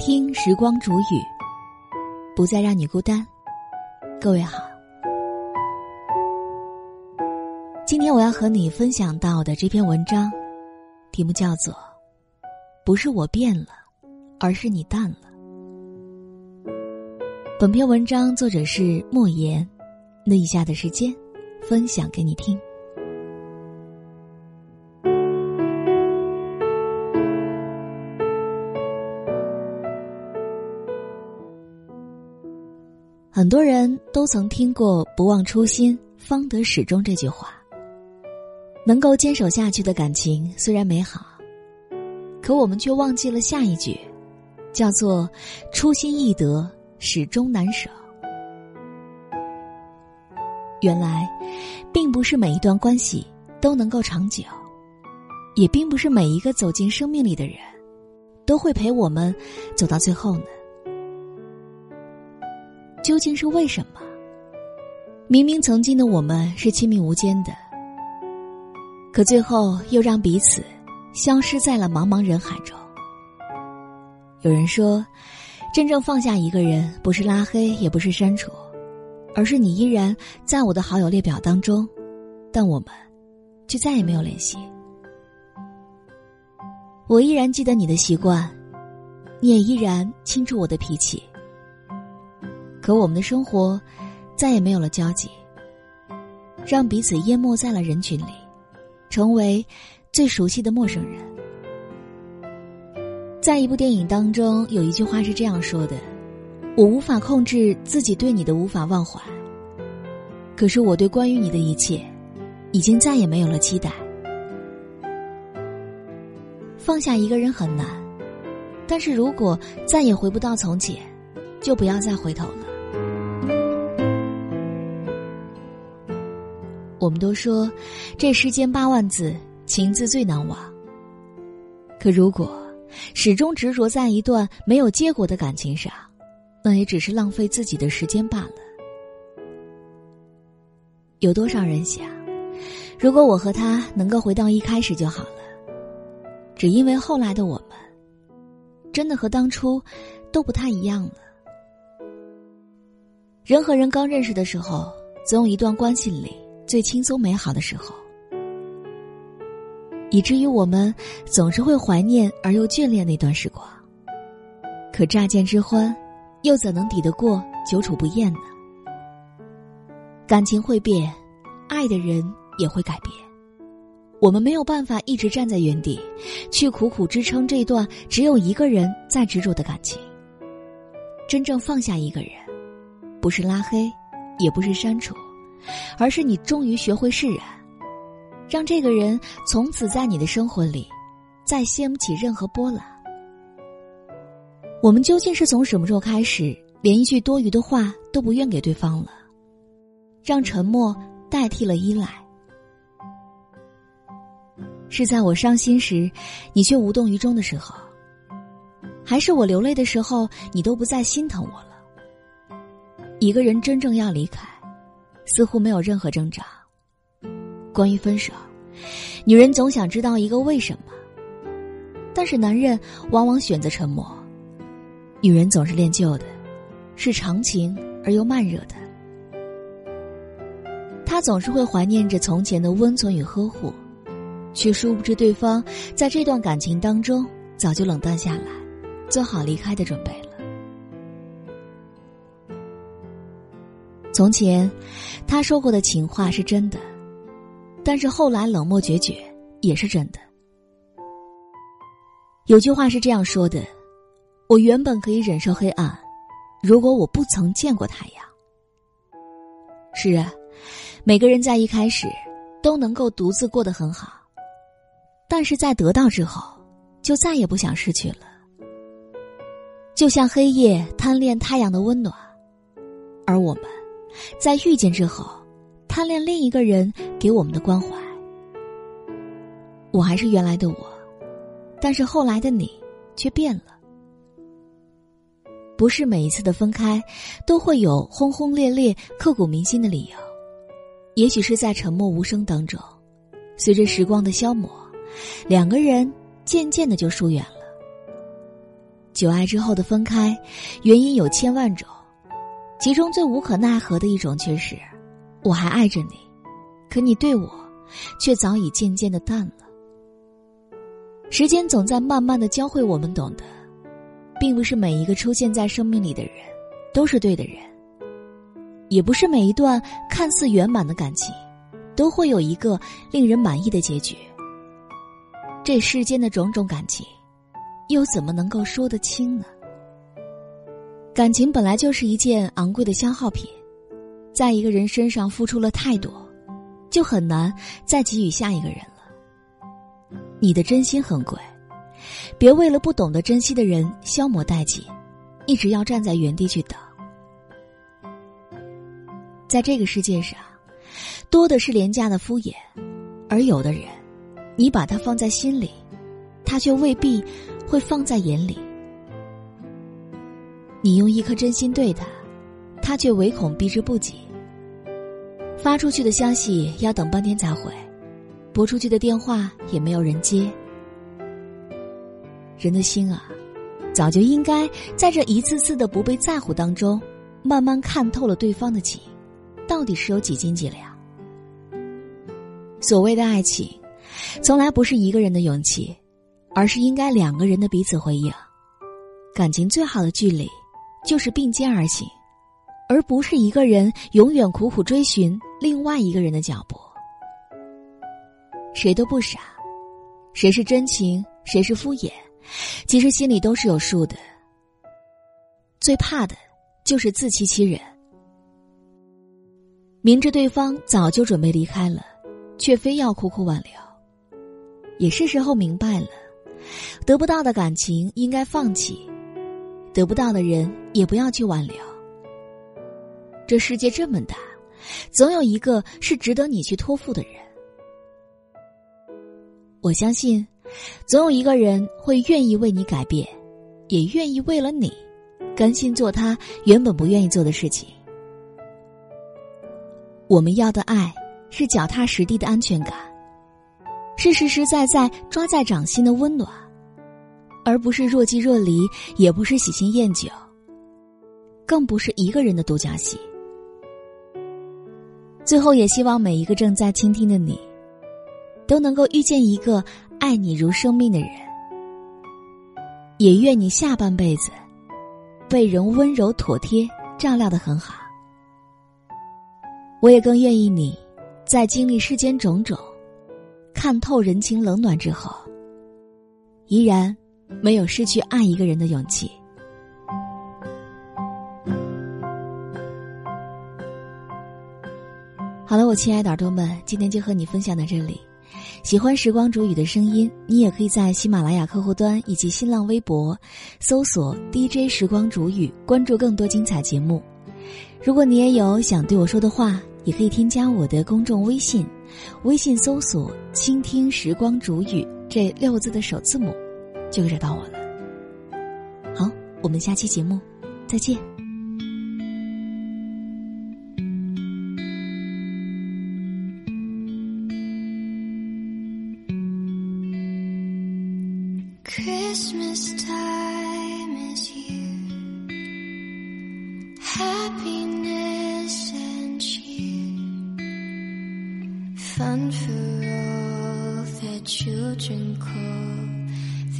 听时光煮雨，不再让你孤单。各位好，今天我要和你分享到的这篇文章，题目叫做《不是我变了，而是你淡了》。本篇文章作者是莫言，那以下的时间，分享给你听。很多人都曾听过“不忘初心，方得始终”这句话。能够坚守下去的感情虽然美好，可我们却忘记了下一句，叫做“初心易得，始终难守”。原来，并不是每一段关系都能够长久，也并不是每一个走进生命里的人，都会陪我们走到最后呢。究竟是为什么？明明曾经的我们是亲密无间的，可最后又让彼此消失在了茫茫人海中。有人说，真正放下一个人，不是拉黑，也不是删除，而是你依然在我的好友列表当中，但我们却再也没有联系。我依然记得你的习惯，你也依然清楚我的脾气。可我们的生活再也没有了交集，让彼此淹没在了人群里，成为最熟悉的陌生人。在一部电影当中，有一句话是这样说的：“我无法控制自己对你的无法忘怀，可是我对关于你的一切，已经再也没有了期待。”放下一个人很难，但是如果再也回不到从前，就不要再回头了。我们都说，这世间八万字，情字最难忘。可如果始终执着在一段没有结果的感情上，那也只是浪费自己的时间罢了。有多少人想，如果我和他能够回到一开始就好了，只因为后来的我们，真的和当初都不太一样了。人和人刚认识的时候，总有一段关系里。最轻松美好的时候，以至于我们总是会怀念而又眷恋那段时光。可乍见之欢，又怎能抵得过久处不厌呢？感情会变，爱的人也会改变。我们没有办法一直站在原地，去苦苦支撑这段只有一个人在执着的感情。真正放下一个人，不是拉黑，也不是删除。而是你终于学会释然，让这个人从此在你的生活里，再掀不起任何波澜。我们究竟是从什么时候开始，连一句多余的话都不愿给对方了，让沉默代替了依赖？是在我伤心时，你却无动于衷的时候，还是我流泪的时候，你都不再心疼我了？一个人真正要离开。似乎没有任何挣扎。关于分手，女人总想知道一个为什么，但是男人往往选择沉默。女人总是恋旧的，是长情而又慢热的。她总是会怀念着从前的温存与呵护，却殊不知对方在这段感情当中早就冷淡下来，做好离开的准备了。从前，他说过的情话是真的，但是后来冷漠决绝也是真的。有句话是这样说的：“我原本可以忍受黑暗，如果我不曾见过太阳。”是啊，每个人在一开始都能够独自过得很好，但是在得到之后，就再也不想失去了。就像黑夜贪恋太阳的温暖，而我们。在遇见之后，贪恋另一个人给我们的关怀。我还是原来的我，但是后来的你却变了。不是每一次的分开，都会有轰轰烈烈、刻骨铭心的理由。也许是在沉默无声当中，随着时光的消磨，两个人渐渐的就疏远了。久爱之后的分开，原因有千万种，其中最无可奈何的一种却是，我还爱着你，可你对我，却早已渐渐的淡了。时间总在慢慢的教会我们懂得，并不是每一个出现在生命里的人，都是对的人，也不是每一段看似圆满的感情，都会有一个令人满意的结局。这世间的种种感情。又怎么能够说得清呢？感情本来就是一件昂贵的消耗品，在一个人身上付出了太多，就很难再给予下一个人了。你的真心很贵，别为了不懂得珍惜的人消磨殆尽，一直要站在原地去等。在这个世界上，多的是廉价的敷衍，而有的人，你把他放在心里，他却未必。会放在眼里，你用一颗真心对他，他却唯恐避之不及。发出去的消息要等半天才回，拨出去的电话也没有人接。人的心啊，早就应该在这一次次的不被在乎当中，慢慢看透了对方的情，到底是有几斤几两。所谓的爱情，从来不是一个人的勇气。而是应该两个人的彼此回应，感情最好的距离，就是并肩而行，而不是一个人永远苦苦追寻另外一个人的脚步。谁都不傻，谁是真情，谁是敷衍，其实心里都是有数的。最怕的，就是自欺欺人，明知对方早就准备离开了，却非要苦苦挽留，也是时候明白了。得不到的感情应该放弃，得不到的人也不要去挽留。这世界这么大，总有一个是值得你去托付的人。我相信，总有一个人会愿意为你改变，也愿意为了你，甘心做他原本不愿意做的事情。我们要的爱，是脚踏实地的安全感。是实实在在抓在掌心的温暖，而不是若即若离，也不是喜新厌旧，更不是一个人的独角戏。最后，也希望每一个正在倾听的你，都能够遇见一个爱你如生命的人，也愿你下半辈子被人温柔妥帖照料的很好。我也更愿意你，在经历世间种种。看透人情冷暖之后，依然没有失去爱一个人的勇气。好了，我亲爱的耳朵们，今天就和你分享到这里。喜欢时光煮雨的声音，你也可以在喜马拉雅客户端以及新浪微博搜索 “DJ 时光煮雨”，关注更多精彩节目。如果你也有想对我说的话，也可以添加我的公众微信。微信搜索“倾听时光煮雨”这六个字的首字母，就惹到我了。好，我们下期节目再见。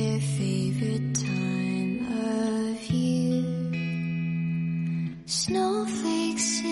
Their favorite time of year. Snowflakes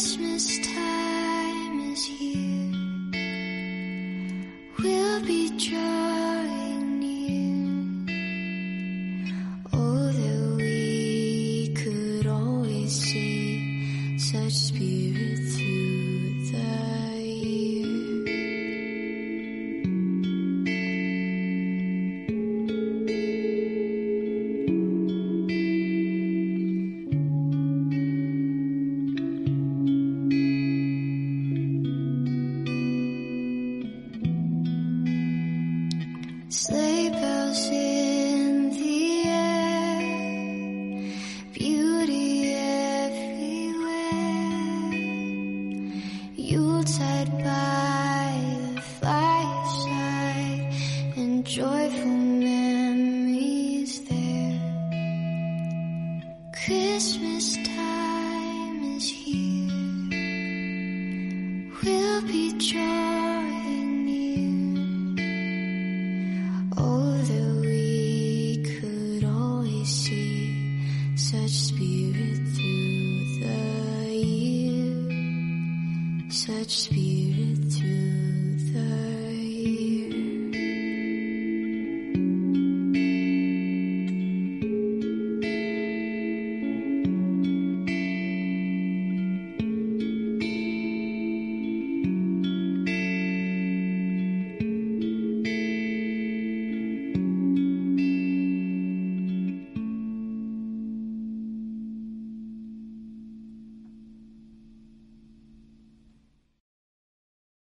Christmas time is here.